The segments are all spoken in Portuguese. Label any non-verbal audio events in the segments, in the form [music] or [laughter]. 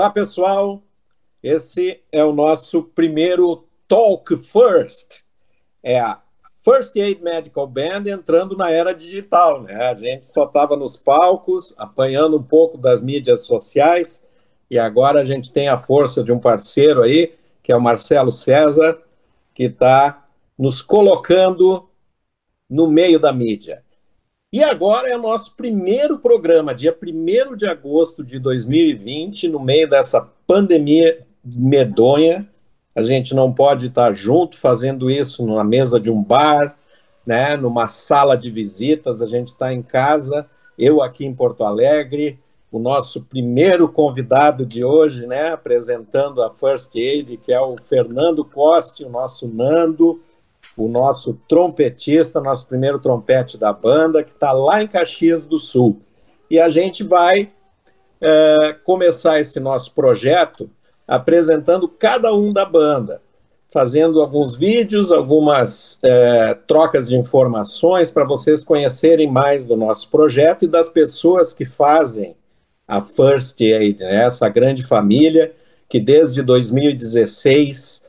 Olá, pessoal. Esse é o nosso primeiro Talk First. É a First Aid Medical Band entrando na era digital, né? A gente só estava nos palcos, apanhando um pouco das mídias sociais, e agora a gente tem a força de um parceiro aí, que é o Marcelo César, que está nos colocando no meio da mídia. E agora é o nosso primeiro programa, dia 1 de agosto de 2020, no meio dessa pandemia medonha. A gente não pode estar junto fazendo isso numa mesa de um bar, né, numa sala de visitas. A gente está em casa, eu aqui em Porto Alegre, o nosso primeiro convidado de hoje, né, apresentando a First Aid, que é o Fernando Coste, o nosso Nando o nosso trompetista, nosso primeiro trompete da banda, que está lá em Caxias do Sul. E a gente vai é, começar esse nosso projeto apresentando cada um da banda, fazendo alguns vídeos, algumas é, trocas de informações para vocês conhecerem mais do nosso projeto e das pessoas que fazem a First Aid, né? essa grande família que desde 2016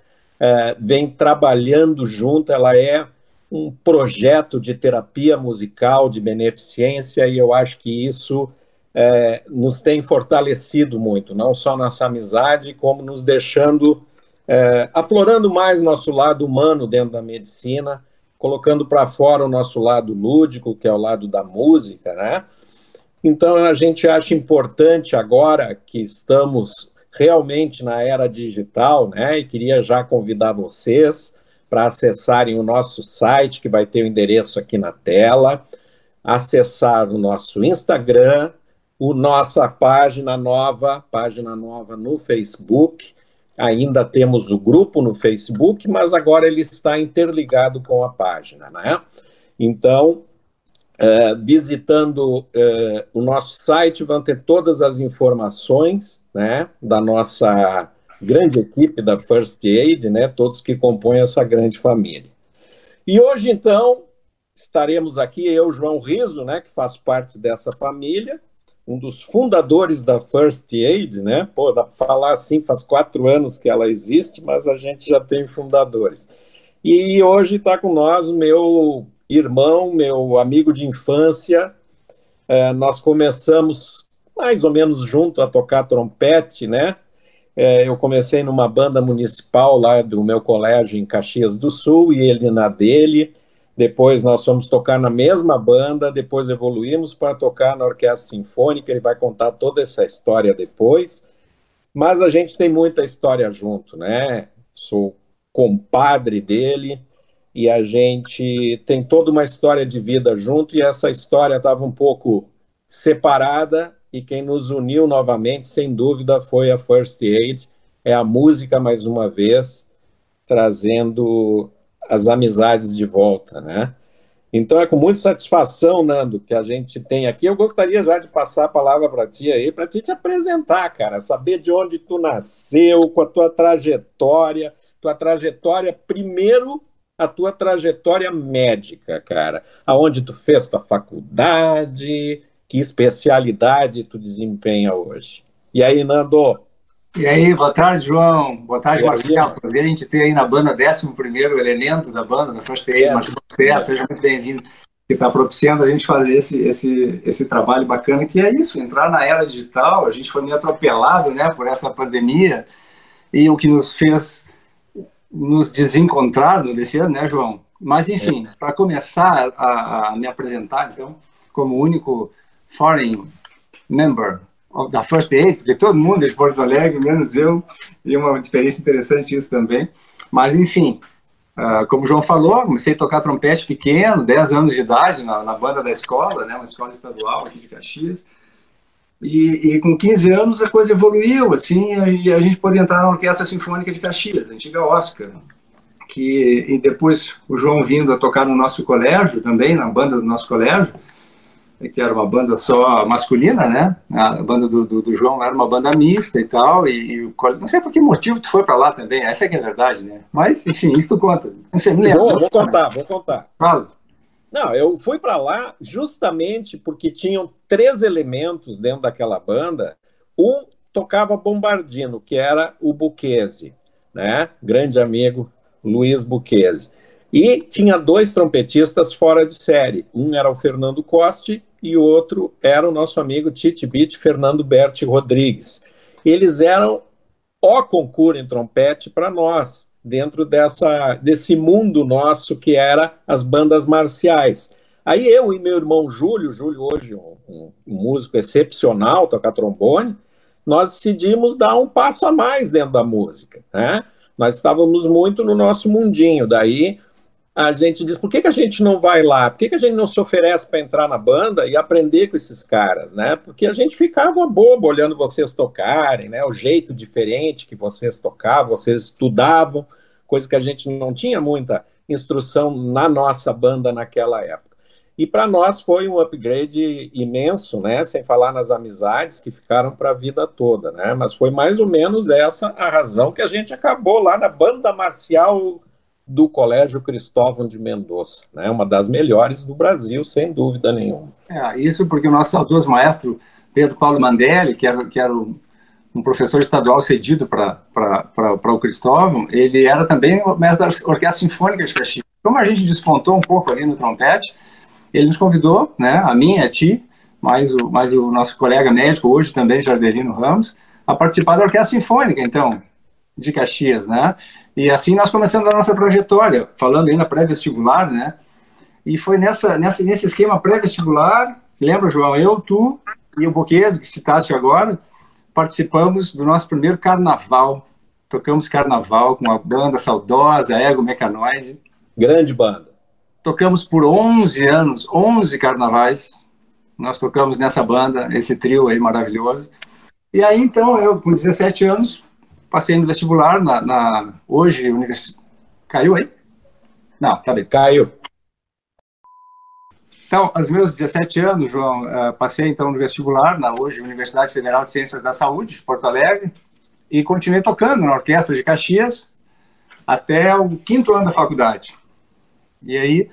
é, vem trabalhando junto, ela é um projeto de terapia musical, de beneficência, e eu acho que isso é, nos tem fortalecido muito, não só nossa amizade, como nos deixando, é, aflorando mais nosso lado humano dentro da medicina, colocando para fora o nosso lado lúdico, que é o lado da música, né? Então a gente acha importante agora que estamos realmente na era digital, né? E queria já convidar vocês para acessarem o nosso site, que vai ter o endereço aqui na tela, acessar o nosso Instagram, o nossa página nova, página nova no Facebook. Ainda temos o grupo no Facebook, mas agora ele está interligado com a página, né? Então, Uh, visitando uh, o nosso site, vão ter todas as informações né, da nossa grande equipe da First Aid, né, todos que compõem essa grande família. E hoje, então, estaremos aqui, eu, João Riso, né, que faz parte dessa família, um dos fundadores da First Aid, né? Pô, dá para falar assim, faz quatro anos que ela existe, mas a gente já tem fundadores. E hoje está com nós o meu irmão, meu amigo de infância. É, nós começamos mais ou menos junto a tocar trompete, né? É, eu comecei numa banda municipal lá do meu colégio em Caxias do Sul e ele na dele. Depois nós fomos tocar na mesma banda, depois evoluímos para tocar na Orquestra Sinfônica. Ele vai contar toda essa história depois. Mas a gente tem muita história junto, né? Sou compadre dele, e a gente tem toda uma história de vida junto, e essa história estava um pouco separada, e quem nos uniu novamente, sem dúvida, foi a First Aid, é a música, mais uma vez, trazendo as amizades de volta, né? Então é com muita satisfação, Nando, que a gente tem aqui. Eu gostaria já de passar a palavra para ti aí, para ti te apresentar, cara, saber de onde tu nasceu, com a tua trajetória, tua trajetória primeiro a tua trajetória médica, cara. Aonde tu fez tua faculdade, que especialidade tu desempenha hoje. E aí, Nando? E aí, boa tarde, João. Boa tarde, Marcelo. Prazer a gente ter aí na banda 11 elemento da banda, da Aid, Marcelo seja muito bem-vindo, que está propiciando a gente fazer esse, esse, esse trabalho bacana, que é isso, entrar na era digital. A gente foi meio atropelado né, por essa pandemia, e o que nos fez nos desencontrarmos desse ano, né, João? Mas, enfim, é. para começar a, a, me apresentar, então, como único foreign member da First Aid, porque todo mundo é de Porto Alegre, menos eu, e uma experiência interessante isso também. Mas, enfim, uh, como o João falou, comecei a tocar trompete pequeno, 10 anos de idade, na, na banda da escola, né, uma escola estadual aqui de Caxias. E, e, com 15 anos a coisa evoluiu, assim, e a gente pôde entrar na Orquestra Sinfônica de Caxias, a antiga Oscar, que e depois o João vindo a tocar no nosso colégio também, na banda do nosso colégio, que era uma banda só masculina, né? A banda do, do, do João era uma banda mista e tal, e, e não sei por que motivo tu foi para lá também, essa é que é a verdade, né? Mas, enfim, isso tu conta. Não sei, me lembro. Vou, vou contar, vou contar. Fala. Não, eu fui para lá justamente porque tinham três elementos dentro daquela banda. Um tocava bombardino, que era o Buquese, né? Grande amigo Luiz Buquese. E tinha dois trompetistas fora de série. Um era o Fernando Coste e o outro era o nosso amigo Tite Beat, Fernando Berti Rodrigues. Eles eram o concurso em trompete para nós, dentro dessa, desse mundo nosso que era as bandas marciais. Aí eu e meu irmão Júlio, Júlio hoje um, um, músico excepcional, toca trombone, nós decidimos dar um passo a mais dentro da música, né? Nós estávamos muito no nosso mundinho, daí a gente diz, por que, que a gente não vai lá? Por que, que a gente não se oferece para entrar na banda e aprender com esses caras, né? Porque a gente ficava bobo olhando vocês tocarem, né? O jeito diferente que vocês tocavam, vocês estudavam, coisa que a gente não tinha muita instrução na nossa banda naquela época. E para nós foi um upgrade imenso, né? Sem falar nas amizades que ficaram para a vida toda, né? Mas foi mais ou menos essa a razão que a gente acabou lá na banda marcial do Colégio Cristóvão de Mendonça, né? Uma das melhores do Brasil, sem dúvida nenhuma. É, isso porque o nosso saudoso maestro Pedro Paulo Mandelli, que era, que era um professor estadual cedido para o Cristóvão, ele era também mestre da Orquestra Sinfônica de Caxias. Como a gente despontou um pouco ali no trompete, ele nos convidou, né, a mim, a ti, mais o, mais o nosso colega médico, hoje também, Jardelino Ramos, a participar da Orquestra Sinfônica, então, de Caxias, né? E assim nós começamos a nossa trajetória, falando ainda pré-vestibular, né? E foi nessa, nessa, nesse esquema pré-vestibular, lembra, João, eu, tu e o Boquese, que citaste agora, participamos do nosso primeiro carnaval. Tocamos carnaval com a banda saudosa Ego Mecanoide. Grande banda. Tocamos por 11 anos, 11 carnavais. Nós tocamos nessa banda, esse trio aí maravilhoso. E aí, então, eu, com 17 anos, passei no vestibular na, na hoje univers... Caiu aí? Não, tá bem. Caiu. Então, aos meus 17 anos, João, uh, passei então no vestibular, na hoje Universidade Federal de Ciências da Saúde, de Porto Alegre, e continuei tocando na Orquestra de Caxias até o quinto ano da faculdade. E aí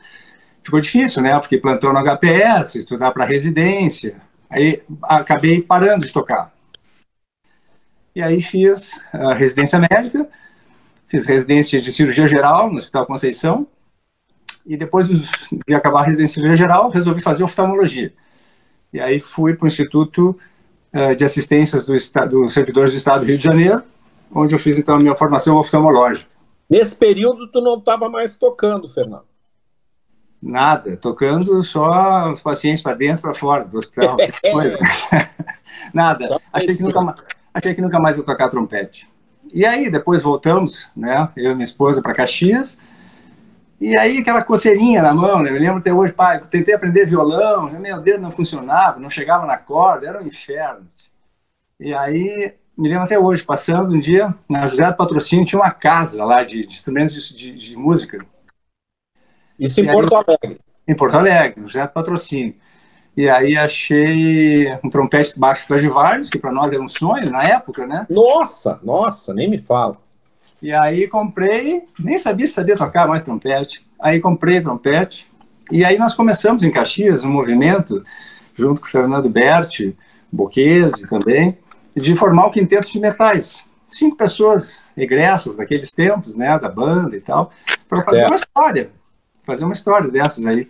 ficou difícil, né? Porque plantão no HPS, estudar para residência, aí acabei parando de tocar. E aí fiz a residência médica, fiz residência de cirurgia geral no Hospital Conceição, e depois de acabar a residência geral, resolvi fazer oftalmologia. E aí fui para o Instituto uh, de Assistências do, do Servidores do Estado do Rio de Janeiro, onde eu fiz então a minha formação oftalmológica. Nesse período tu não estava mais tocando, Fernando? Nada, tocando só os pacientes para dentro para fora do hospital. [laughs] [laughs] Nada. Achei que, nunca, achei que nunca mais ia tocar trompete. E aí, depois voltamos, né, eu e minha esposa, para Caxias, e aí aquela coceirinha na mão, né? Eu lembro até hoje, pai, tentei aprender violão, meu dedo não funcionava, não chegava na corda, era um inferno. E aí, me lembro até hoje, passando um dia, na José do Patrocínio, tinha uma casa lá de, de instrumentos de, de, de, música. Isso em e Porto aí, Alegre? Em Porto Alegre, no José do Patrocínio. E aí achei um trompete Bach Stradivarius, que para nós era um sonho na época, né? Nossa, nossa, nem me fala. E aí comprei, nem sabia se sabia tocar mais trompete. Aí comprei trompete. E aí nós começamos em Caxias um movimento, junto com o Fernando Berti, Boquese também, de formar o Quinteto de Metais. Cinco pessoas egressas daqueles tempos, né, da banda e tal, para fazer é. uma história, fazer uma história dessas aí.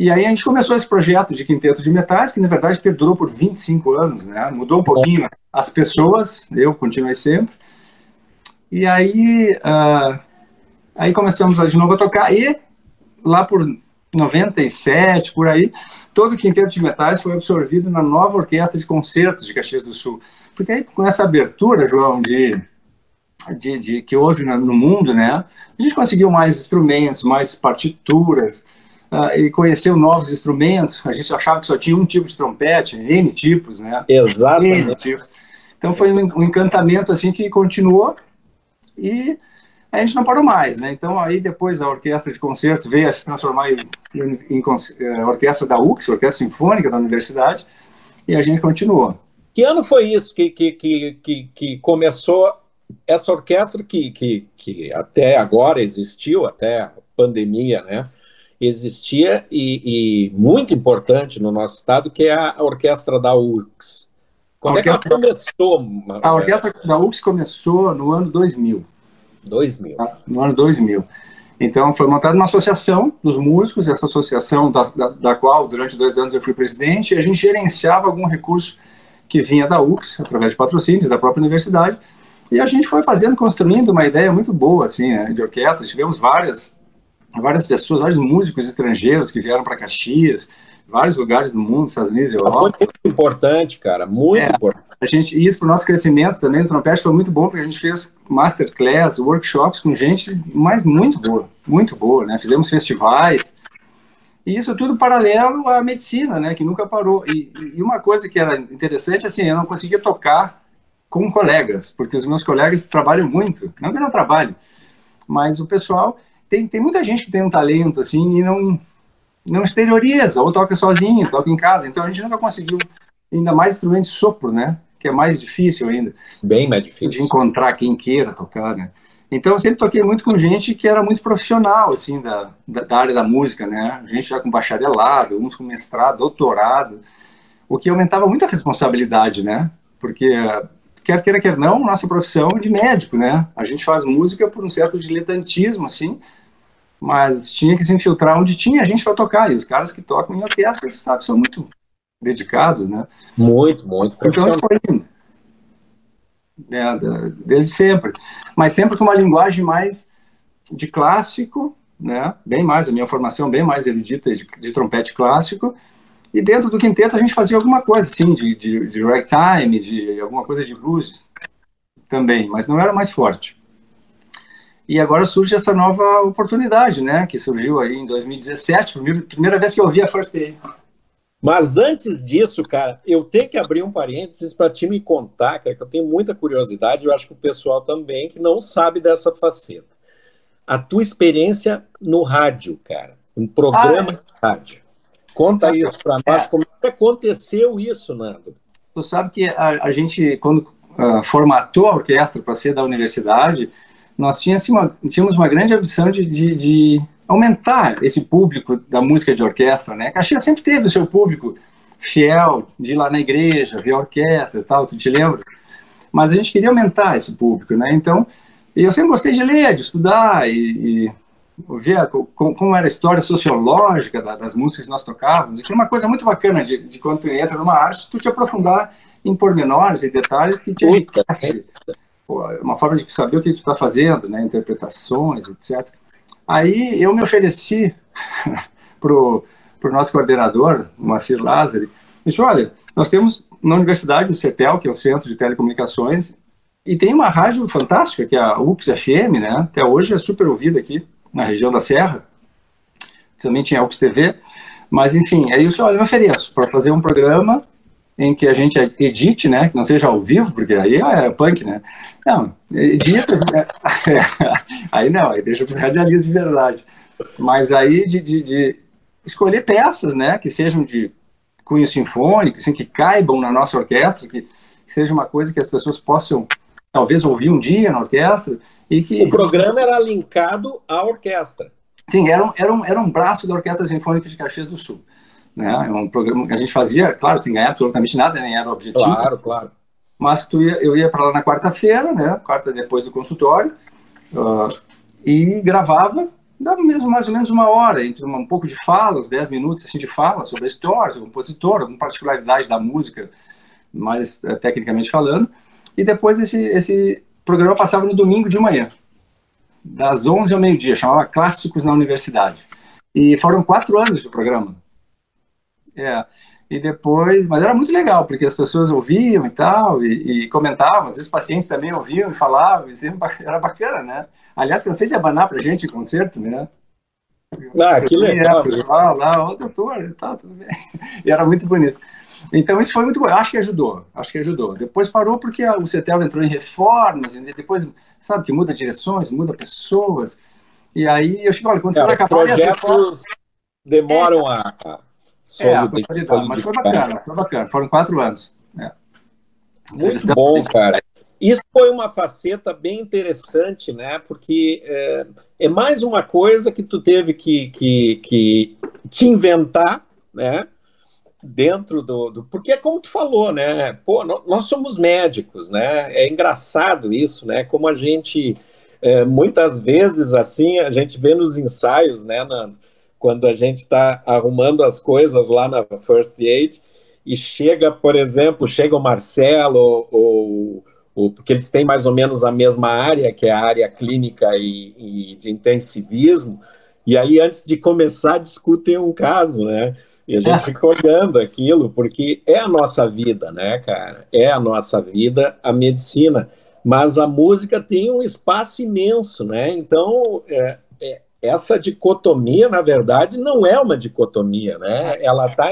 E aí a gente começou esse projeto de Quinteto de Metais, que na verdade perdurou por 25 anos, né? Mudou um pouquinho as pessoas, eu continuei sempre, e aí, uh, aí começamos de novo a tocar. E lá por 97, por aí, todo o quinteto de metais foi absorvido na nova orquestra de concertos de Caxias do Sul. Porque aí, com essa abertura, João, de, de, de que houve no mundo, né, a gente conseguiu mais instrumentos, mais partituras, uh, e conheceu novos instrumentos. A gente achava que só tinha um tipo de trompete, N tipos, né? Exatamente. N tipos. Então foi um, encantamento assim que continuou e a gente não parou mais, né? Então aí depois a orquestra de concertos veio a se transformar em, em, em, em eh, orquestra da UX, Orquestra Sinfônica da Universidade, e a gente continuou. Que ano foi isso que, que, que, que, que começou essa orquestra que, que, que até agora existiu, até a pandemia, né? Existia e, e muito importante no nosso estado, que é a orquestra da UX. Quando a é que ela começou? A orquestra da UX começou no ano 2000. 2000. Tá? No ano 2000. Então, foi montada uma associação dos músicos, essa associação da, da, da, qual, durante dois anos, eu fui presidente, e a gente gerenciava algum recurso que vinha da UX, através de patrocínio da própria universidade, e a gente foi fazendo, construindo uma ideia muito boa, assim, né, de orquestra. Tivemos várias, várias pessoas, vários músicos estrangeiros que vieram para Caxias, vários lugares do mundo, Estados Unidos, Europa. Foi muito importante, cara, muito é, importante. A gente, isso para o nosso crescimento também do trompete foi muito bom, porque a gente fez masterclass, workshops com gente, mas muito boa, muito boa, né? Fizemos festivais, e isso tudo paralelo à medicina, né, que nunca parou. E, e uma coisa que era interessante, assim, eu não conseguia tocar com colegas, porque os meus colegas trabalham muito, não que eu não trabalhe, mas o pessoal, tem, tem muita gente que tem um talento, assim, e não, não exterioriza, ou toca sozinho, toca em casa. Então a gente nunca conseguiu, ainda mais instrumento de sopro, né? Que é mais difícil ainda. Bem mais difícil. De encontrar quem queira tocar, né? Então eu sempre toquei muito com gente que era muito profissional, assim, da, da, da área da música, né? Gente já com bacharelado, uns com mestrado, doutorado, o que aumentava muito a responsabilidade, né? Porque quer queira, quer não, nossa profissão é de médico, né? A gente faz música por um certo diletantismo, assim, mas tinha que se infiltrar onde tinha gente para tocar, e os caras que tocam em orquestra, sabe, são muito dedicados, né? Muito, muito. Então isso foi né, desde sempre, mas sempre com uma linguagem mais de clássico, né? Bem mais, a minha formação bem mais erudita de, de trompete clássico, e dentro do quinteto a gente fazia alguma coisa, assim, de, de, de ragtime, de alguma coisa de blues também, mas não era mais forte. E agora surge essa nova oportunidade, né? Que surgiu aí em 2017, primeira, vez que eu ouvi a First Day. Mas antes disso, cara, eu tenho que abrir um parênteses para te me contar, cara, que eu tenho muita curiosidade, eu acho que o pessoal também, que não sabe dessa faceta. A tua experiência no rádio, cara, um programa ah, é. de rádio. Conta isso para nós, é. como é que aconteceu isso, Nando? Tu sabe que a, a gente, quando uh, formatou a orquestra para ser da universidade, nós tínhamos uma, tínhamos uma grande ambição de, de, de, aumentar esse público da música de orquestra, né? Caxias sempre teve o seu público fiel de ir lá na igreja, ver a orquestra e tal, tu te lembra? Mas a gente queria aumentar esse público, né? Então, eu sempre gostei de ler, de estudar e, e ver como, era a história sociológica das músicas que nós tocávamos. E é uma coisa muito bacana de, de quando tu entra numa arte, tu te aprofundar em pormenores e detalhes que te enriquece uma forma de saber o que tu está fazendo, né, interpretações, etc. Aí eu me ofereci [laughs] para o nosso coordenador, o Macir Lázari, disse, olha, nós temos na universidade o CETEL, que é o Centro de Telecomunicações, e tem uma rádio fantástica, que é a UX FM, né, até hoje é super ouvida aqui na região da Serra, também tinha a UX TV, mas enfim, aí eu disse, olha, eu me ofereço para fazer um programa em que a gente edite, né, que não seja ao vivo, porque aí é punk, né? Não, edita, né? [laughs] aí não, aí deixa para os radialistas de verdade. Mas aí de, de, de, escolher peças, né, que sejam de cunho sinfônico, assim, que caibam na nossa orquestra, que, que seja uma coisa que as pessoas possam talvez ouvir um dia na orquestra e que o programa era linkado à orquestra. Sim, era um, era um, era um braço da Orquestra Sinfônica de Caxias do Sul. Né? É um programa que a gente fazia, claro, sem ganhar absolutamente nada, nem era o objetivo. Claro, claro. Mas tu ia, eu ia para lá na quarta-feira, né? Quarta depois do consultório, uh, e gravava, dava mesmo mais ou menos uma hora, entre um pouco de fala, uns 10 minutos assim, de fala sobre a história, sobre o compositor, alguma particularidade da música, mais uh, tecnicamente falando. E depois esse, esse programa passava no domingo de manhã, das 11 ao meio-dia, chamava Clássicos na Universidade. E foram quatro anos de programa. É. E depois, mas era muito legal, porque as pessoas ouviam e tal, e, e comentavam, às vezes pacientes também ouviam e falavam, e sempre, [laughs] era bacana, né? Aliás, cansei de abanar pra gente em concerto, né? Ah, que legal. Lá, lá, ó, doutor, e tal, tudo bem. [laughs] E era muito bonito. Então, isso foi muito bom. Acho que ajudou, acho que ajudou. Depois parou porque o CETEL entrou em reformas, e depois, sabe, que muda direções, muda pessoas. E aí eu chego, olha, quando é, você vai acabar... Os projetos demoram é, a é, mas foi bacana, foi bacana. Foram quatro anos. É. Muito bom, cara. Isso foi uma faceta bem interessante, né? Porque é, é, mais uma coisa que tu teve que, que, que te inventar, né? dentro do, do, Porque é como tu falou, né? Pô, nós somos médicos, né? É engraçado isso, né? Como a gente. É, muitas vezes, assim, a gente vê nos ensaios, né, Nando? Quando a gente está arrumando as coisas lá na First Aid e chega, por exemplo, chega o Marcelo ou, ou porque eles têm mais ou menos a mesma área, que é a área clínica e, e de intensivismo, e aí antes de começar discutem um caso, né? E a gente [laughs] fica olhando aquilo, porque é a nossa vida, né, cara? É a nossa vida, a medicina. Mas a música tem um espaço imenso, né? Então, é, essa dicotomia, na verdade, não é uma dicotomia, né? Ela está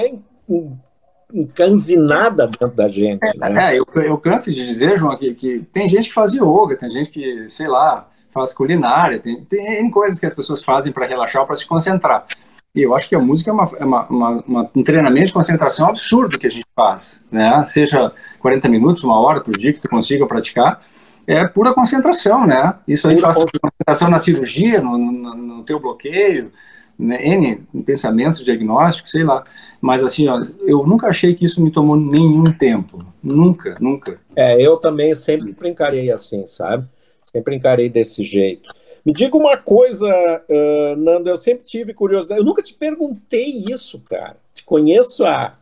encanzinada dentro da gente. Né? é eu, eu canso de dizer, João, que, que tem gente que faz yoga, tem gente que, sei lá, faz culinária, tem, tem coisas que as pessoas fazem para relaxar ou para se concentrar. E eu acho que a música é, uma, é uma, uma, uma, um treinamento de concentração absurdo que a gente faz, né? Seja 40 minutos, uma hora por dia que tu consiga praticar, é pura concentração, né? Isso aí pura faz concentração na cirurgia, no, no, no teu bloqueio, né? N pensamentos, diagnósticos, sei lá. Mas assim, ó, eu nunca achei que isso me tomou nenhum tempo. Nunca, nunca. É, eu também sempre encarei assim, sabe? Sempre encarei desse jeito. Me diga uma coisa, uh, Nando, eu sempre tive curiosidade. Eu nunca te perguntei isso, cara. Te conheço há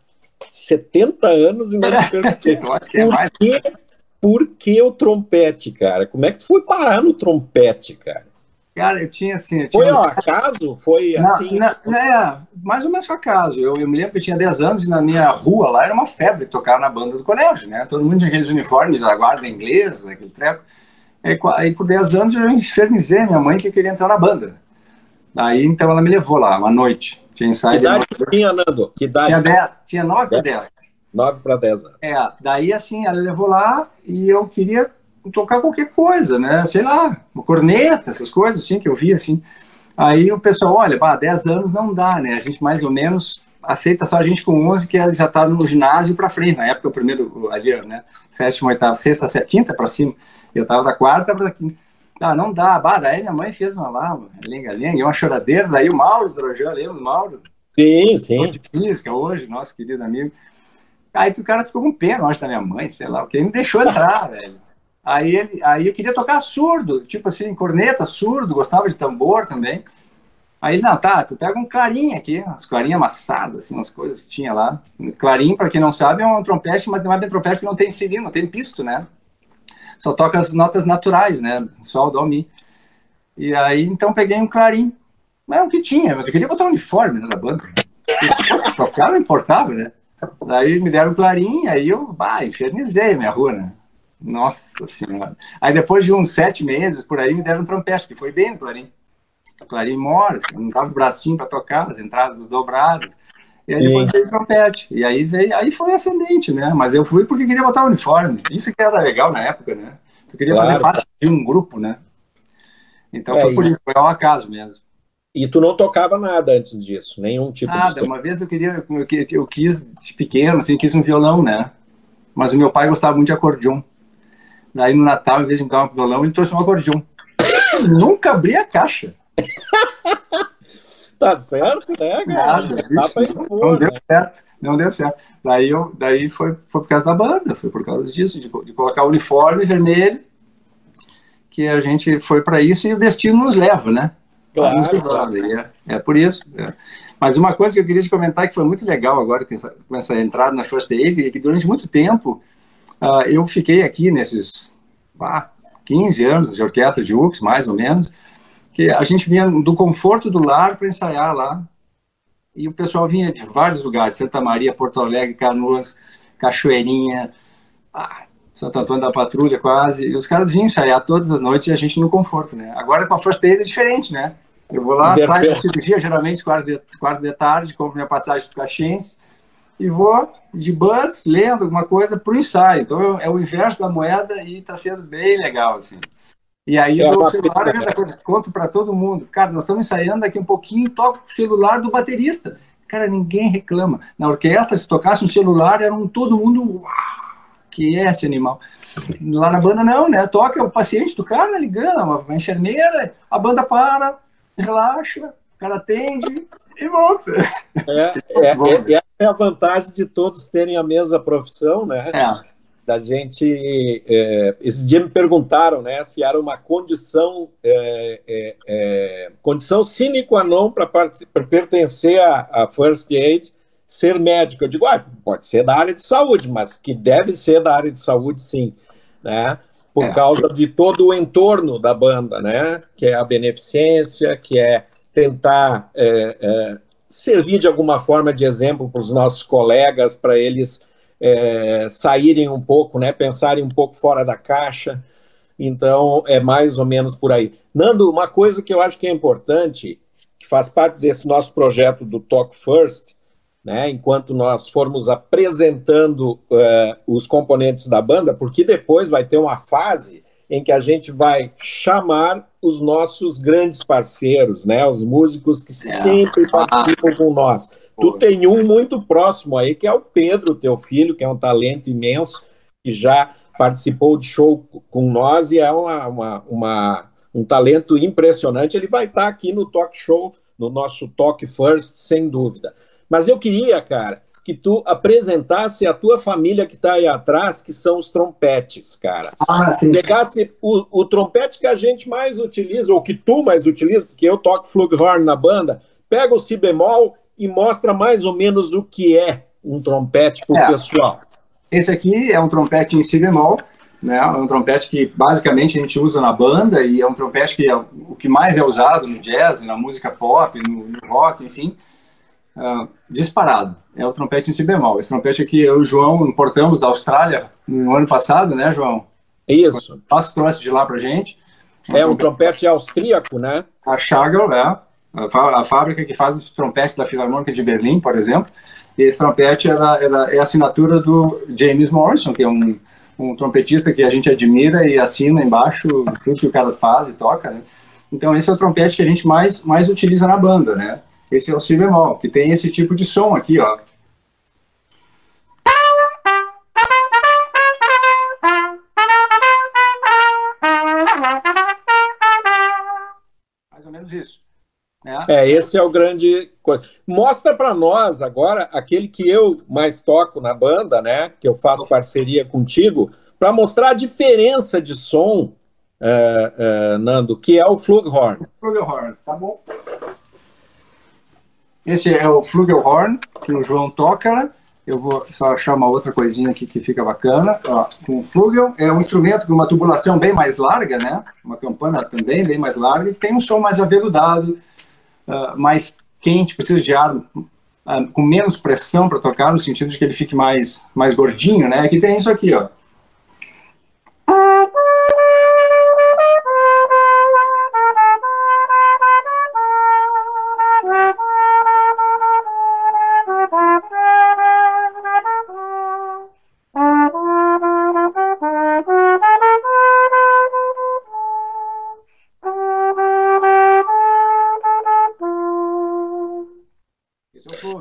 70 anos e não te [laughs] perguntei. eu acho que é por, mais... que, por que o trompete, cara? Como é que tu foi parar no trompete, cara? Cara, eu tinha assim. Eu tinha foi um acaso? Foi não, assim? Não, é, mais ou menos foi acaso. Eu, eu me lembro que eu tinha 10 anos e na minha rua lá era uma febre tocar na banda do colégio, né? Todo mundo tinha aqueles uniformes da guarda inglesa, aquele treco. Aí, aí por 10 anos eu infernizei minha mãe que queria entrar na banda. Aí então ela me levou lá, uma noite. Tinha ensaio. Que idade tinha, Nando? Que idade? Tinha, 10, tinha 9 para 10. 9 para 10 anos. É, daí assim, ela levou lá e eu queria tocar qualquer coisa, né? Sei lá, uma corneta, essas coisas assim que eu via assim. Aí o pessoal, olha, pá, 10 anos não dá, né? A gente mais ou menos aceita só a gente com 11 que já tá no ginásio para frente, na época o primeiro ali, né? Sétima, oitava, sexta, sexta, quinta para cima. Eu tava da quarta para quinta. Ah, não dá. Bah, daí minha mãe fez uma lá, lenga-lenga, uma choradeira. Daí o Mauro Drojan, lembra do Mauro? Sim, sim. De física hoje, nosso querido amigo. Aí o cara ficou com pena, acho, da minha mãe, sei lá, porque ele me deixou entrar, [laughs] velho. Aí, ele, aí eu queria tocar surdo, tipo assim, corneta, surdo, gostava de tambor também. Aí ele, não, tá, tu pega um clarim aqui, umas clarinhas amassadas, assim, umas coisas que tinha lá. Clarim, para quem não sabe, é um trompete, mas não é bem trompete que não tem cilindro, não tem pisto, né? só toca as notas naturais, né? Sol, Dó, Mi. E aí, então, peguei um clarim. Mas é o que tinha, mas eu queria botar um uniforme né, na banda. Se tocar não importava, né? Daí me deram clarim, aí eu, bah, infernizei minha rua, né? Nossa Senhora. Aí depois de uns sete meses, por aí, me deram um trompete, que foi bem no clarim. Clarim mora, não tava o bracinho para tocar, as entradas dobradas. E aí depois veio o trompete. E aí veio, aí foi ascendente, né? Mas eu fui porque queria botar o uniforme. Isso que era legal na época, né? Eu queria claro, fazer parte de um grupo, né? Então é, foi por isso, foi ao acaso mesmo. E tu não tocava nada antes disso, nenhum tipo nada. de Nada, uma vez eu queria, eu, eu quis de pequeno, assim, quis um violão, né? Mas o meu pai gostava muito de acordeon. Daí no Natal, em vez de me dar um violão, ele trouxe um acordeon. [coughs] Nunca abri a caixa. Tá certo, né, cara? Nada, bicho, impor, não, deu né? certo, não deu certo. Daí, eu, daí foi, foi por causa da banda, foi por causa disso, de, de colocar o uniforme vermelho, que a gente foi para isso e o destino nos leva, né? Claro, claro. É, é, por isso. É. Mas uma coisa que eu queria te comentar que foi muito legal agora com essa, com essa entrada na First Aid, é que durante muito tempo uh, eu fiquei aqui nesses ah, 15 anos de orquestra de UX, mais ou menos, que a gente vinha do conforto do lar para ensaiar lá. E o pessoal vinha de vários lugares, Santa Maria, Porto Alegre, Canoas, Cachoeirinha, ah, Santo Antônio da Patrulha quase. E os caras vinham ensaiar todas as noites e a gente no conforto, né? Agora com a First Aid é diferente, né? Eu vou lá, saio da cirurgia, geralmente quarto de, quarto de tarde, compro minha passagem do Caxiense e vou de bus, lendo alguma coisa para o ensaio. Então é o inverso da moeda e está sendo bem legal, assim. E aí é o celular a mesma coisa, conto para todo mundo. Cara, nós estamos ensaiando daqui um pouquinho, toca o celular do baterista. Cara, ninguém reclama. Na orquestra, se tocasse um celular, era um, todo mundo, uau, que é esse animal. Lá na banda não, né? Toca o paciente do cara ligando, a enfermeira, a banda para, relaxa, o cara atende e volta. É, [laughs] é, é, é a vantagem de todos terem a mesma profissão, né? É da gente. É, esses dias me perguntaram né, se era uma condição, é, é, é condição sine qua non para pertencer à, First Aid ser médico. Eu digo, ah, pode ser da área de saúde, mas que deve ser da área de saúde, sim. Né? Por é. causa de todo o entorno da banda, né? Que é a beneficência, que é tentar é, servir de alguma forma de exemplo para os nossos colegas, para eles é, saírem um pouco, né, pensarem um pouco fora da caixa. Então, é mais ou menos por aí. Nando, uma coisa que eu acho que é importante, que faz parte desse nosso projeto do Talk First, né, enquanto nós formos apresentando uh, os componentes da banda, porque depois vai ter uma fase em que a gente vai chamar os nossos grandes parceiros, né, os músicos que é. sempre participam com nós. Tu tem um muito próximo aí, que é o Pedro, teu filho, que é um talento imenso, que já participou de show com nós e é uma, uma, uma um talento impressionante. Ele vai estar aqui no Talk Show, no nosso Talk First, sem dúvida. Mas eu queria, cara, que tu apresentasse a tua família que está aí atrás, que são os trompetes, cara. Ah, sim. Pegasse o, o trompete que a gente mais utiliza, ou que tu mais utiliza, porque eu toco flugelhorn na banda, pega o si bemol e mostra mais ou menos o que é um trompete para o é. pessoal. Esse aqui é um trompete em si bemol, né? É um trompete que basicamente a gente usa na banda e é um trompete que é o que mais é usado no jazz, na música pop, no, no rock, enfim, uh, disparado. É o trompete em si bemol. Esse trompete aqui eu e o João importamos da Austrália no ano passado, né, João? Isso. Passo trouxe de lá para gente. É um trompete austríaco, né? A Schagel, é a, fábrica que faz os trompetes da Filarmônica de Berlim, por exemplo. E esse trompete é, é, da, é a assinatura do James Morrison, que é um, um trompetista que a gente admira e assina embaixo tudo que o cara faz e toca, né? Então esse é o trompete que a gente mais, mais utiliza na banda, né? Esse é o si bemol, que tem esse tipo de som aqui, ó. Mais ou menos isso. Né? É, esse é o grande. Mostra para nós agora aquele que eu mais toco na banda, né? Que eu faço parceria contigo, para mostrar a diferença de som, é, é, Nando, que é o Flugelhorn. Flugelhorn, tá bom. Esse é o Flugelhorn, que o João toca, né? Eu vou só achar uma outra coisinha aqui que fica bacana. Ó, o flugel é um instrumento com uma tubulação bem mais larga, né? Uma campana também bem mais larga, que tem um som mais aveludado, uh, mais quente, precisa de ar uh, com menos pressão para tocar, no sentido de que ele fique mais, mais gordinho, né? Aqui tem isso aqui, ó.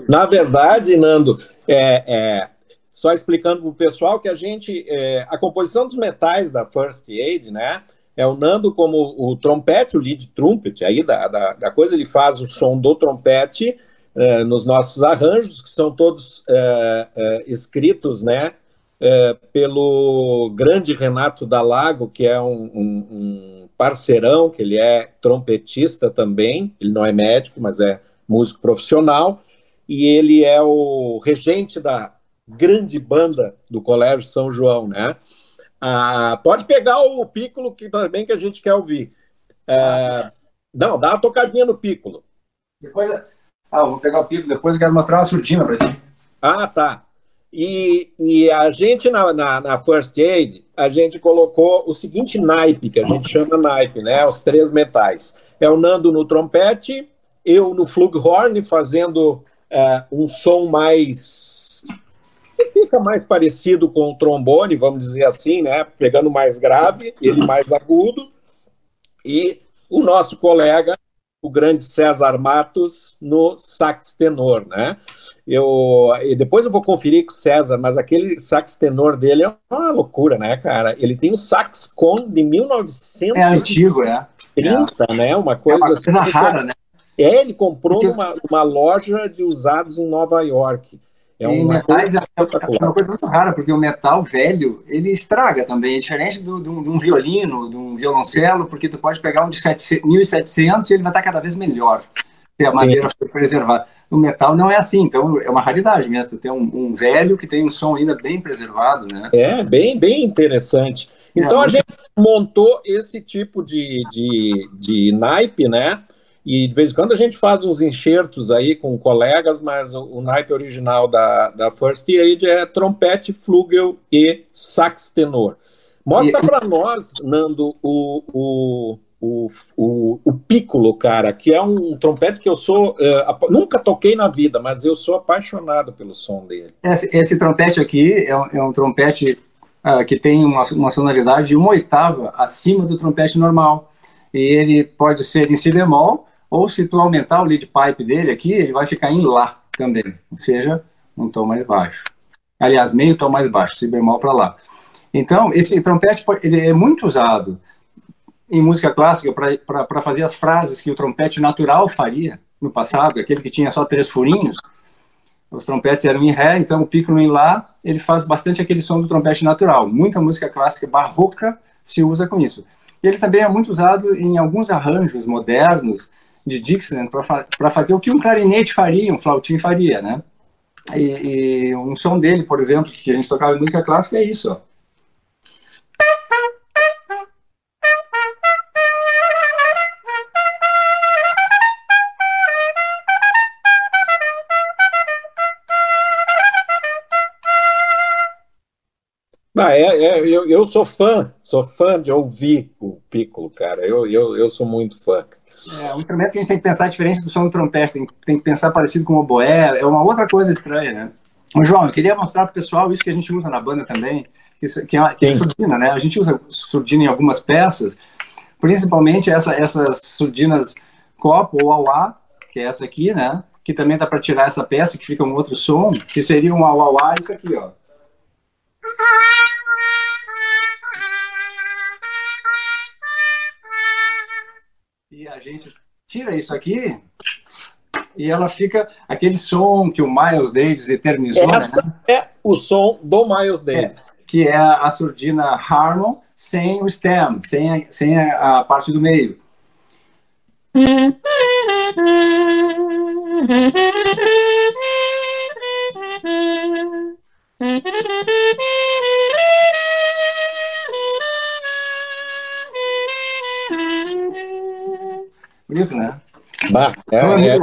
Na verdade, Nando, é, é só explicando para o pessoal que a gente, é, a composição dos metais da First Aid, né? É o Nando como o trompete, o lead trumpet, aí da, da, da coisa, ele faz o som do trompete é, nos nossos arranjos, que são todos é, é, escritos, né? É, pelo grande Renato Dalago, que é um, um, um parceirão, que ele é trompetista também, ele não é médico, mas é músico profissional, e ele é o regente da grande banda do Colégio São João, né? Ah, pode pegar o Piccolo, que também que a gente quer ouvir. É, não, dá uma tocadinha no Piccolo. Depois, ah, vou pegar o Piccolo, depois eu quero mostrar uma surdina para ti. Ah, tá. E, e a gente, na, na, na, First Aid, a gente colocou o seguinte naipe, que a gente chama naipe, né? Os três metais. É o Nando no trompete, eu no flugelhorn, fazendo é, um som mais que fica mais parecido com o trombone, vamos dizer assim, né? Pegando mais grave, ele mais agudo, e o nosso colega, o grande César Matos, no sax tenor, né? Eu, e depois eu vou conferir com o César, mas aquele sax tenor dele é uma loucura, né, cara? Ele tem um sax con de 1930, é antigo, é. é. né? Uma coisa, é uma coisa assim, rara, né? É, ele comprou Porque... numa, loja de usados em Nova York. É uma, metais coisa é uma coisa muito rara, porque o metal velho, ele estraga também. É diferente do, de, um, de um violino, de um violoncelo, porque tu pode pegar um de 700, 1700 e ele vai estar cada vez melhor, se a madeira for preservada. O metal não é assim, então é uma raridade mesmo. Tu tem um, um, velho que tem um som ainda bem preservado, né? É, bem, bem interessante. É, então é, a gente montou esse tipo de, de, de naipe, né? E de vez em quando a gente faz uns enxertos aí com colegas, mas o, o naipe original da, da First Aid é trompete, flugel e sax tenor. Mostra e... para nós, Nando, o, o, o, o, o Piccolo, cara, que é um trompete que eu sou. Uh, nunca toquei na vida, mas eu sou apaixonado pelo som dele. Esse, esse trompete aqui é um, é um trompete uh, que tem uma, uma sonoridade de uma oitava acima do trompete normal. E ele pode ser em si bemol ou se tu aumentar o lead pipe dele aqui, ele vai ficar em Lá também, ou seja, um tom mais baixo. Aliás, meio tom mais baixo, si bemol para Lá. Então, esse trompete ele é muito usado em música clássica para fazer as frases que o trompete natural faria no passado, aquele que tinha só três furinhos. Os trompetes eram em Ré, então o piccolo em Lá, ele faz bastante aquele som do trompete natural. Muita música clássica barroca se usa com isso. Ele também é muito usado em alguns arranjos modernos, de Dixieland para fazer o que um clarinete faria, um flautim faria, né? E, e, um som dele, por exemplo, que a gente tocava em música clássica, é isso, ó. Ah, é, é eu, eu, sou fã, sou fã de ouvir o Piccolo, cara. Eu, eu, eu sou muito fã. É, um instrumento que a gente tem que pensar diferente do som do trompete, tem, tem que pensar parecido com o oboé, é uma outra coisa estranha, né? Mas, João, eu queria mostrar para o pessoal isso que a gente usa na banda também, que, que, é, que é surdina, né? A gente usa surdina em algumas peças, principalmente essa, essas surdinas copo ou auá, que é essa aqui, né? Que também dá para tirar essa peça, que fica um outro som, que seria um auá, isso aqui, ó. Gente tira isso aqui e ela fica aquele som que o Miles Davis eternizou. Essa né? é o som do Miles Davis. É, que é a surdina Harmon sem o stem, sem a, sem a, a parte do meio. [laughs] Bonito, né? Bah, é, é,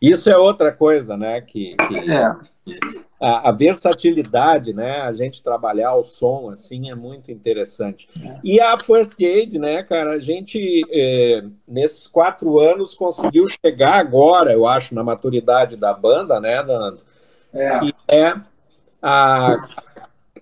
isso é outra coisa, né? Que, que é. a, a, versatilidade, né? A gente trabalhar o som assim é muito interessante. É. E a First Aid, né, cara? A gente é, nesses quatro anos conseguiu chegar agora, eu acho, na maturidade da banda, né, Nando? É. Que é a,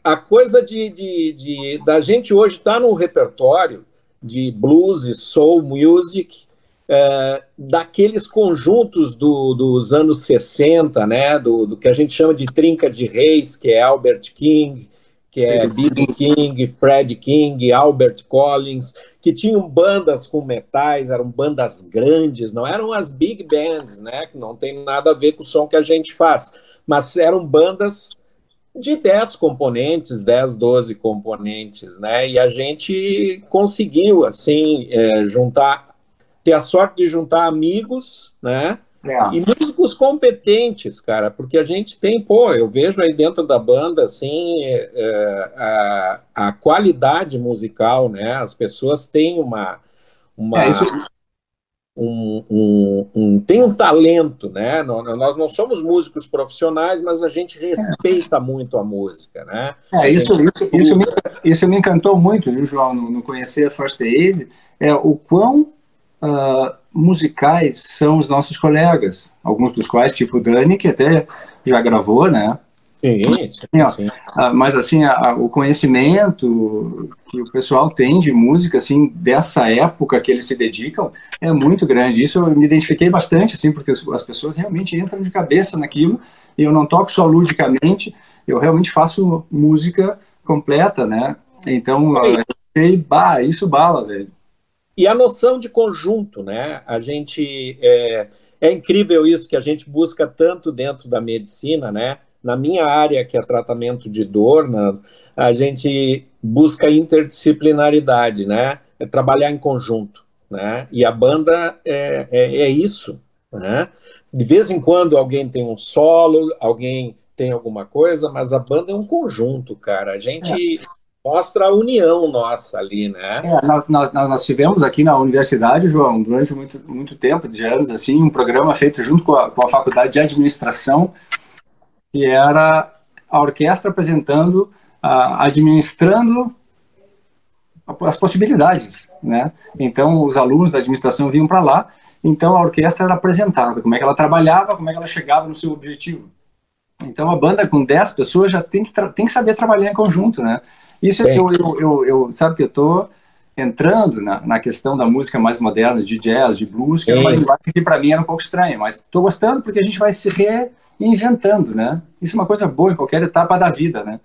a coisa de, de, de da gente hoje estar tá no repertório de blues e soul music é, daqueles conjuntos do, dos anos 60, né, do, do, que a gente chama de trinca de reis, que é Albert King, que é B.B. King, Fred King, Albert Collins, que tinham bandas com metais, eram bandas grandes, não eram as big bands, né, que não tem nada a ver com o som que a gente faz, mas eram bandas de 10 componentes, 10, 12 componentes, né? E a gente conseguiu, assim, é, juntar ter a sorte de juntar amigos, né? É. E músicos competentes, cara, porque a gente tem, pô, eu vejo aí dentro da banda, assim, é, a, a qualidade musical, né? As pessoas têm uma. uma é, isso... um, um, um, tem um talento, né? Nós não somos músicos profissionais, mas a gente respeita é. muito a música, né? É, isso, isso, isso, me, isso me encantou muito, viu, João, no, no conhecer a First Aid, é o quão uh, musicais são os nossos colegas, alguns dos quais, tipo o Dani, que até já gravou, né? Sim, sim, sim. Uh, mas assim, a, a, o conhecimento que o pessoal tem de música, assim, dessa época que eles se dedicam, é muito grande. Isso eu me identifiquei bastante, assim, porque as pessoas realmente entram de cabeça naquilo, e eu não toco só ludicamente, eu realmente faço música completa, né? Então, eu bah, isso bala, velho. E a noção de conjunto, né? A gente é, é, incrível isso que a gente busca tanto dentro da medicina, né? na minha área, que é tratamento de dor, a gente busca interdisciplinaridade, né? É trabalhar em conjunto, né? E a banda é, é, é isso, né? De vez em quando alguém tem um solo, alguém tem alguma coisa, mas a banda é um conjunto, cara. A gente é. Mostra a união nossa ali, né? É, nós, nós, nós, tivemos aqui na universidade, João, durante muito, muito tempo, de anos, assim, um programa feito junto com a, com a faculdade de administração, que era a orquestra apresentando, administrando as possibilidades, né? Então, os alunos da administração vinham para lá, então a orquestra era apresentada, como é que ela trabalhava, como é que ela chegava no seu objetivo. Então a banda com 10 pessoas já tem que, tem que saber trabalhar em conjunto, né? Isso eu, eu, eu, eu, sabe que eu tô entrando na, na questão da música mais moderna, de jazz, de blues, que é uma linguagem que para mim era um pouco estranha, mas estou gostando porque a gente vai se reinventando, né? Isso é uma coisa boa em qualquer etapa da vida, né?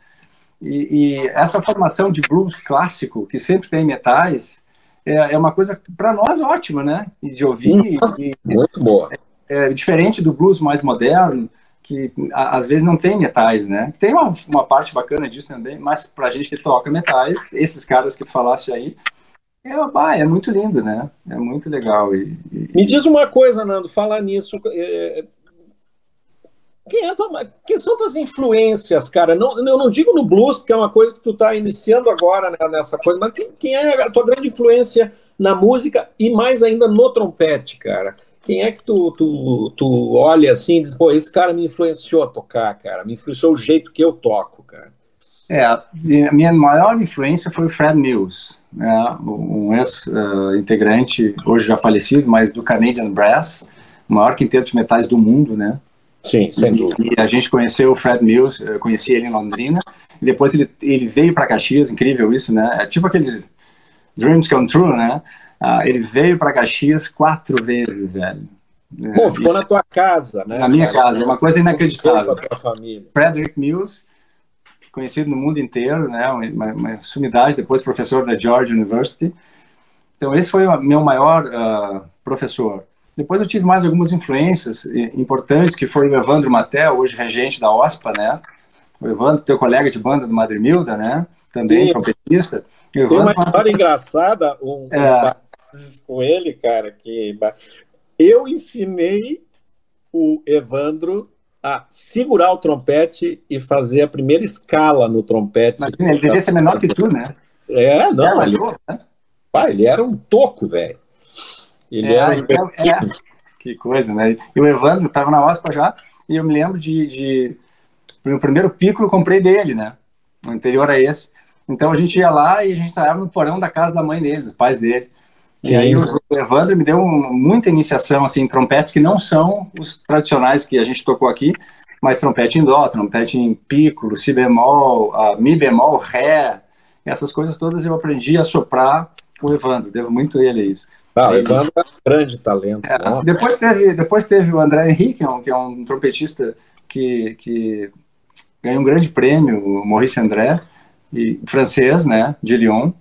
E, e essa formação de blues clássico, que sempre tem metais, é, é uma coisa para nós ótima, né? E de ouvir. Nossa, e, muito boa. É, é, diferente do blues mais moderno, que às vezes não tem metais, né? Tem uma, uma parte bacana disso também, mas pra gente que toca metais, esses caras que falasse aí, é, bah, é muito lindo, né? É muito legal. E, e... Me diz uma coisa, Nando, fala nisso. É... Quem, é tua, quem são tuas influências, cara? Não, eu não digo no blues, porque é uma coisa que tu está iniciando agora né, nessa coisa, mas quem, quem é a tua grande influência na música e mais ainda no trompete, cara? Quem é que tu, tu, tu olha assim e diz, pô, esse cara me influenciou a tocar, cara, me influenciou o jeito que eu toco, cara? É, a minha maior influência foi o Fred Mills, né, um ex-integrante, hoje já falecido, mas do Canadian Brass, o maior quinteto de metais do mundo, né? Sim, sem dúvida. E a gente conheceu o Fred Mills, eu conheci ele em Londrina, e depois ele, ele veio para Caxias, incrível isso, né? É tipo aqueles dreams come true, né? Ah, ele veio para Caxias quatro vezes, velho. Pô, é, ficou e, na tua casa, né? Na minha cara? casa, é uma coisa inacreditável. Frederick Mills, conhecido no mundo inteiro, né? Uma, uma sumidade, depois professor da Georgia University. Então, esse foi o meu maior uh, professor. Depois eu tive mais algumas influências importantes, que foi o Evandro Matel, hoje regente da OSPA, né? O Evandro, teu colega de banda do Madrimilda, né? Também trompetista. Tem uma história engraçada, um, é com ele, cara, que eu ensinei o Evandro a segurar o trompete e fazer a primeira escala no trompete. Imagina, ele devia ser menor que tu, né? É, não, é, ele, né? Pai, ele era um toco, velho. Ele é, era um então, é, Que coisa, né? E o Evandro estava na OSPA já, e eu me lembro de, de o primeiro pico eu comprei dele, né? O anterior a esse. Então a gente ia lá e a gente saía no porão da casa da mãe dele, dos pais dele. Sim. E aí o Evandro me deu muita iniciação assim, em trompetes que não são os tradicionais que a gente tocou aqui, mas trompete em dó, trompete em piccolo, si bemol, uh, mi bemol, ré, essas coisas todas eu aprendi a soprar com o Evandro, devo muito a ele isso. Ah, o Evandro é um grande talento. É, depois, teve, depois teve o André Henrique, que é um, que é um trompetista que, que ganhou um grande prêmio, o Maurice André, e, francês, né, de Lyon,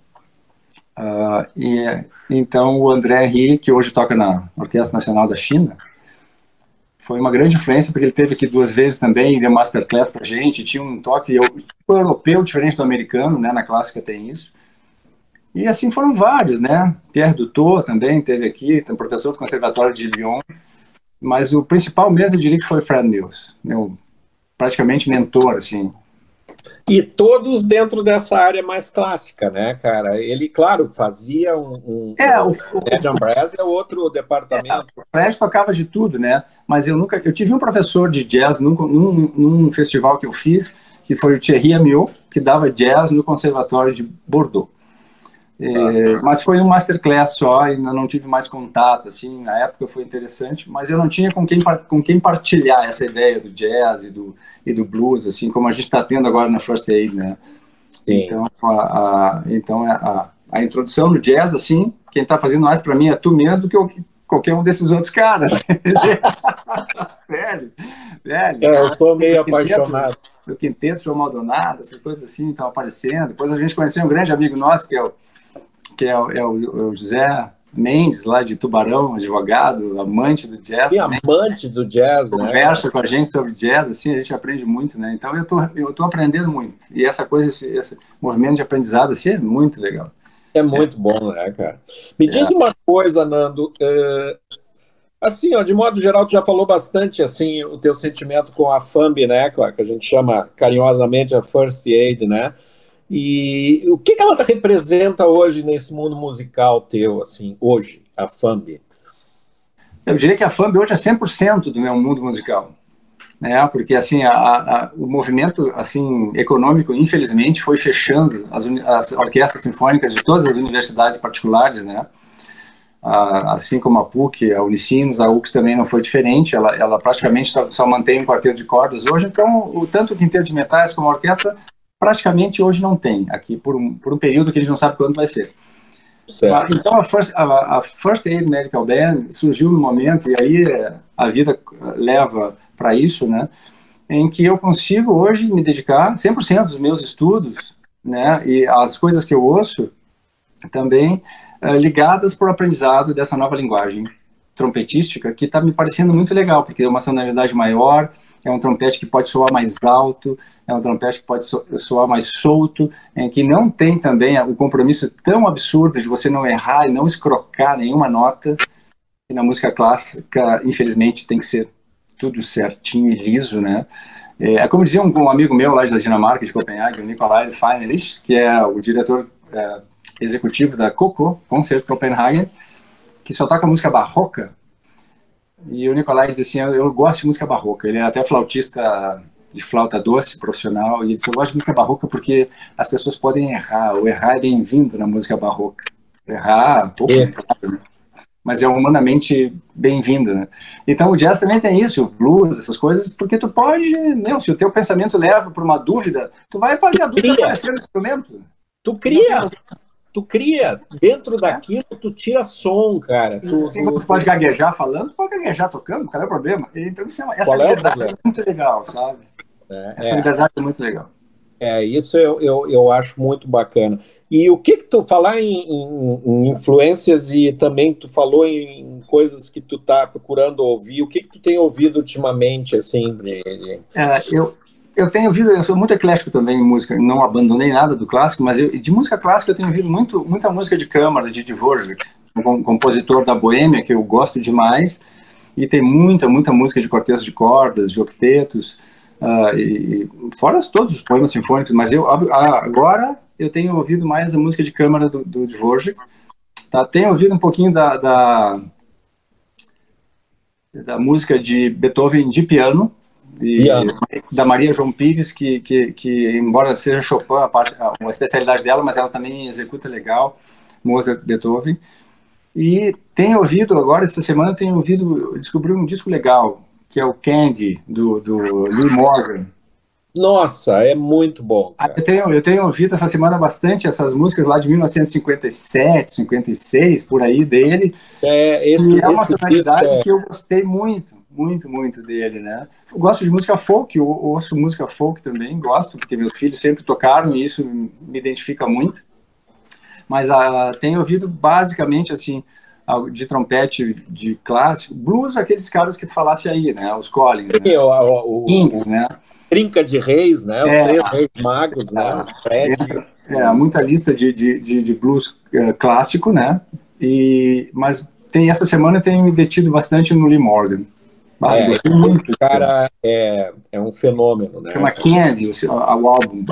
uh, e então, o André Ri, que hoje toca na Orquestra Nacional da China, foi uma grande influência, porque ele teve aqui duas vezes também, deu masterclass pra gente, tinha um toque eu, tipo, europeu diferente do americano, né, na clássica tem isso. E assim foram vários, né? Pierre Dutot também teve aqui, tem professor do Conservatório de Lyon, mas o principal mesmo eu diria que foi Fred Mills, meu praticamente mentor, assim, e todos dentro dessa área mais clássica, né, cara? Ele, claro, fazia um. um é, o, Ed Brass é outro departamento. É, o Fred tocava de tudo, né? Mas eu nunca. Eu tive um professor de jazz num, num, num festival que eu fiz, que foi o Thierry Amiot, que dava jazz no Conservatório de Bordeaux. É, mas foi um masterclass só, ainda não tive mais contato, assim, na época foi interessante, mas eu não tinha com quem, com quem partilhar essa ideia do jazz e do, e do blues, assim, como a gente está tendo agora na First Aid, né? Sim. Então, a, a então a, a, introdução no jazz, assim, quem está fazendo mais para mim é tu mesmo do que eu, qualquer um desses outros caras. [laughs] Sério, velho. É, eu sou meio apaixonado. O quinteto João Maldonado, essas coisas assim estão aparecendo. Depois a gente conheceu um grande amigo nosso, que é o que é, é, o, é o, José Mendes, lá de Tubarão, advogado, amante do jazz. E amante do jazz, né? Conversa com a gente sobre jazz, assim, a gente aprende muito, né? Então eu tô, eu tô aprendendo muito. E essa coisa, esse, esse movimento de aprendizado, assim, é muito legal. É muito é. bom, né, cara? Me é. diz uma coisa, Nando. É, assim, ó, de modo geral, tu já falou bastante, assim, o teu sentimento com a FAMB, né, que a gente chama carinhosamente a First Aid, né? E o que, que ela representa hoje nesse mundo musical teu, assim, hoje, a FAMB? Eu diria que a FAMB hoje é 100% do meu mundo musical. Né? Porque, assim, a, a, o movimento, assim, econômico, infelizmente, foi fechando as, as orquestras sinfônicas de todas as universidades particulares, né? assim como a PUC, a Unicinos, a UX também não foi diferente, ela, ela praticamente só, só mantém um quarteto de cordas hoje, então o, tanto o quinteto de metais como a orquestra praticamente hoje não tem, aqui por um, por um período que a gente não sabe quando vai ser. Certo. Então a First, a, a First Aid Medical Band surgiu no momento, e aí é, a vida leva para isso, né, em que eu consigo hoje me dedicar 100% dos meus estudos, né, e as coisas que eu ouço também uh, ligadas para o aprendizado dessa nova linguagem trompetística, que está me parecendo muito legal, porque é uma tonalidade maior, é um trompete que pode soar mais alto, é um trompete que pode soar mais solto, é, que não tem também o compromisso tão absurdo de você não errar e não escrocar nenhuma nota. E na música clássica, infelizmente, tem que ser tudo certinho e liso, né? É, é como dizia um, um, amigo meu lá da Dinamarca, de Copenhague, o Nikolai Feinerich, que é o diretor é, executivo da Coco, Concert Copenhagen, que só toca música barroca. E o Nikolai diz assim, eu, eu gosto de música barroca. Ele é até flautista de flauta doce profissional, e ele disse, eu gosto de música barroca porque as pessoas podem errar, o errar é bem-vindo na música barroca. Errar, pouco, é. claro, né? mas é humanamente bem-vindo, né? Então o jazz também tem isso, o blues, essas coisas, porque tu pode, não, se o teu pensamento leva por uma dúvida, tu vai fazer a dúvida aparecer no instrumento. Tu cria, tu cria, dentro daquilo tu tira som, cara. Tu, Sim, tu, tu pode gaguejar falando, pode gaguejar tocando, qual é o problema? Então isso é, essa é liberdade é, muito legal, sabe? É, Essa é. liberdade é muito legal. É, isso eu, eu, eu acho muito bacana. E o que que tu falar em, em, em influências e também tu falou em coisas que tu tá procurando ouvir, o que que tu tem ouvido ultimamente, assim, é, eu, eu tenho ouvido, eu sou muito eclético também em música, não abandonei nada do clássico, mas eu, de música clássica eu tenho ouvido muito, muita música de câmara, de Dvorak, um compositor da Boêmia, que eu gosto demais, e tem muita, muita música de quartetos de cordas, de octetos, Uh, e, fora todos os poemas sinfônicos, mas eu agora eu tenho ouvido mais a música de câmara do, do Dvorak, tá? Tenho ouvido um pouquinho da, da, da música de Beethoven de piano, e, da Maria João Pires, que, que, que embora seja Chopin, a parte, uma especialidade dela, mas ela também executa legal, Mozart, Beethoven. E tenho ouvido agora, essa semana, tenho ouvido, descobri um disco legal, que é o Candy, do, do Lee Morgan. Nossa, é muito bom. Ah, eu, tenho, eu tenho ouvido essa semana bastante essas músicas lá de 1957, 56, por aí dele. É, esse, é uma sonoridade é... que eu gostei muito, muito, muito dele, né? Eu gosto de música folk, eu ouço música folk também, gosto, porque meus filhos sempre tocaram e isso me identifica muito. Mas uh, tenho ouvido basicamente, assim, de trompete de clássico, blues, aqueles caras que falasse aí, né? Os Collins, né? o, o, Kings, né? Trinca de Reis, né? Os é, três reis magos, né? É, é, muita lista de, de, de, de blues uh, clássico, né? E, mas tem, essa semana eu tenho me detido bastante no Lee Morgan. Ah, é, muito. cara é, é um fenômeno, né? Chama Candy, o, o álbum.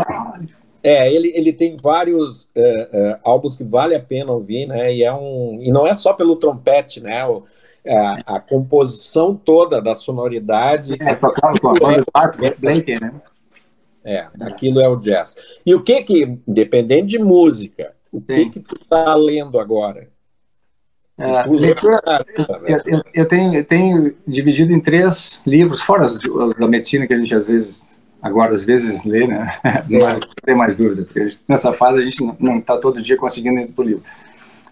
É, ele, ele tem vários é, é, álbuns que vale a pena ouvir, né? E, é um, e não é só pelo trompete, né? O, é, a composição toda da sonoridade. É, tocado com a banda Blake, né? É, aquilo é o jazz. E o que que, dependendo de música, o que Sim. que tu tá lendo agora? É, leitura, eu, eu, eu, tenho, eu tenho dividido em três livros, fora os, os da medicina que a gente às vezes agora às vezes lê, né? [laughs] Mas não tem mais dúvida, porque nessa fase a gente não está todo dia conseguindo ir para o livro.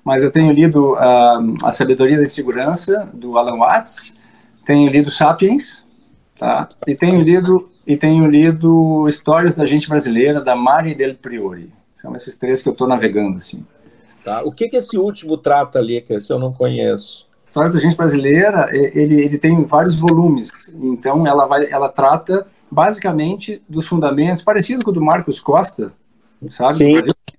Mas eu tenho lido uh, A Sabedoria da Segurança, do Alan Watts, tenho lido Sapiens, tá? E tenho lido, e tenho lido Histórias da Gente Brasileira, da Mari Del Priori. São esses três que eu estou navegando, assim. Tá? O que, que esse último trata ali, que esse eu não conheço? A história da gente brasileira, ele, ele tem vários volumes, então ela, vai, ela trata basicamente dos fundamentos, parecido com o do Marcos Costa, sabe? Sim.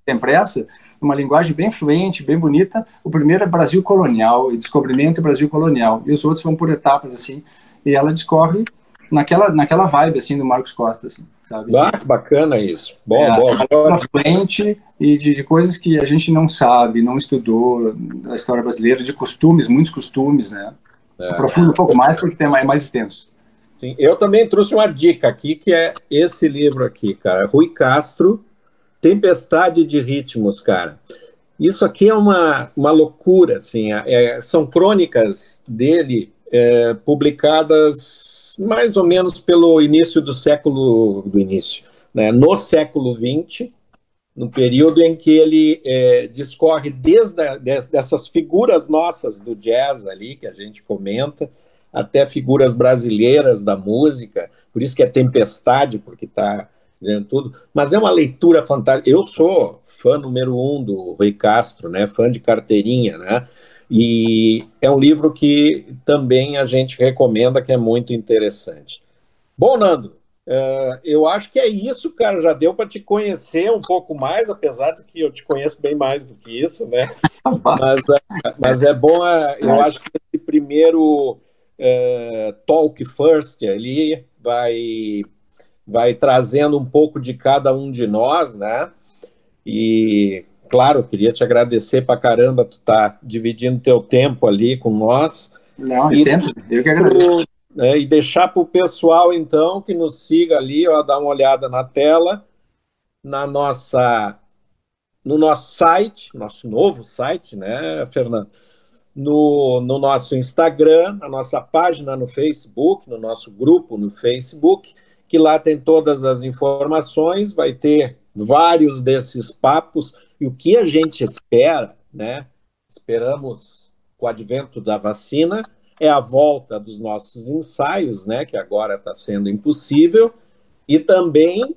Impressa, uma linguagem bem fluente, bem bonita. O primeiro é Brasil colonial, e descobrimento é Brasil colonial, e os outros vão por etapas, assim, e ela discorre naquela, naquela vibe, assim, do Marcos Costa, assim, sabe? Ah, que bacana isso. Bom, é, bom. bom. fluente e de, de, coisas que a gente não sabe, não estudou da história brasileira, de costumes, muitos costumes, né? É. Aprofunda um pouco mais porque tem mais, é mais extenso. Sim, eu também trouxe uma dica aqui, que é esse livro aqui, cara. Rui Castro, Tempestade de Ritmos, cara. Isso aqui é uma, uma loucura, assim. É, são crônicas dele é, publicadas mais ou menos pelo início do século do início, né? No século XX, no período em que ele é, discorre desde a, des, dessas figuras nossas do jazz ali que a gente comenta até figuras brasileiras da música, por isso que é Tempestade, porque está tudo, mas é uma leitura fantástica. Eu sou fã número um do Rui Castro, né, fã de carteirinha, né, e é um livro que também a gente recomenda, que é muito interessante. Bom, Nando, uh, eu acho que é isso, cara, já deu para te conhecer um pouco mais, apesar de que eu te conheço bem mais do que isso, né, [laughs] mas, uh, mas é bom, uh, eu acho que esse primeiro Talk First ali vai, vai trazendo um pouco de cada um de nós, né? E, claro, queria te agradecer para caramba tu tá dividindo teu tempo ali com nós. Não, e, sempre, eu que agradeço. É, e deixar para o pessoal, então, que nos siga ali, ó, dar uma olhada na tela, na nossa, no nosso site, nosso novo site, né, Fernando? no, no nosso Instagram, na nossa página no Facebook, no nosso grupo no Facebook, que lá tem todas as informações, vai ter vários desses papos, e o que a gente espera, né? Esperamos com o advento da vacina, é a volta dos nossos ensaios, né? Que agora está sendo impossível, e também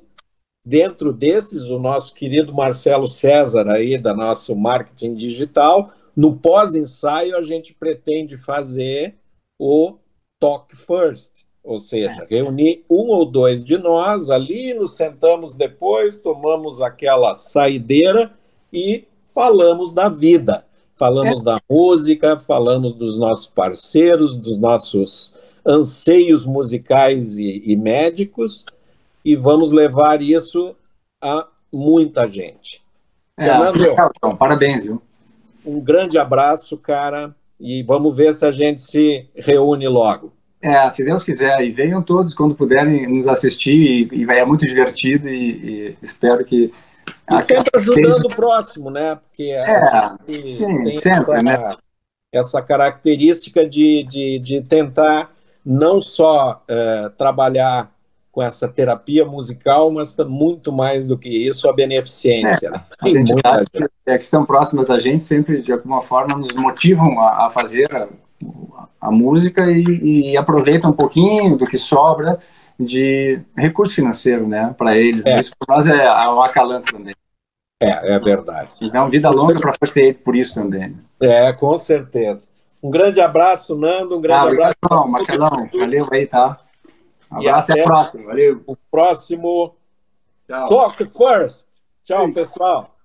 dentro desses, o nosso querido Marcelo César aí, da nosso marketing digital, no pós-ensaio, a gente pretende fazer o Talk First, ou seja, é. reunir um ou dois de nós ali, nos sentamos depois, tomamos aquela saideira e falamos da vida. Falamos é. da música, falamos dos nossos parceiros, dos nossos anseios musicais e, e médicos, e vamos levar isso a muita gente. É, Fernando, parabéns, viu? Um grande abraço, cara, e vamos ver se a gente se reúne logo. É, se Deus quiser, e venham todos quando puderem nos assistir, e, e é muito divertido, e, e espero que. E sempre ajudando o próximo, né? Porque é, sim, tem sempre, essa, né? essa característica de, de, de tentar não só uh, trabalhar com essa terapia musical, mas muito mais do que isso, a beneficência. É, né? As entidades é, que estão próximas da gente sempre, de alguma forma, nos motivam a, a fazer a, a música e, e, aproveitam um pouquinho do que sobra de recurso financeiro né, para eles. É. Isso para nós é, um acalanto também. É, é verdade. Então, vida longa para Aid por isso também. É, com certeza. Um grande abraço, Nando. Um grande ah, abraço. Marcelão. Valeu aí, tá? Um e até, até a próxima. Valeu. O próximo Tchau. Talk First. Tchau, pessoal.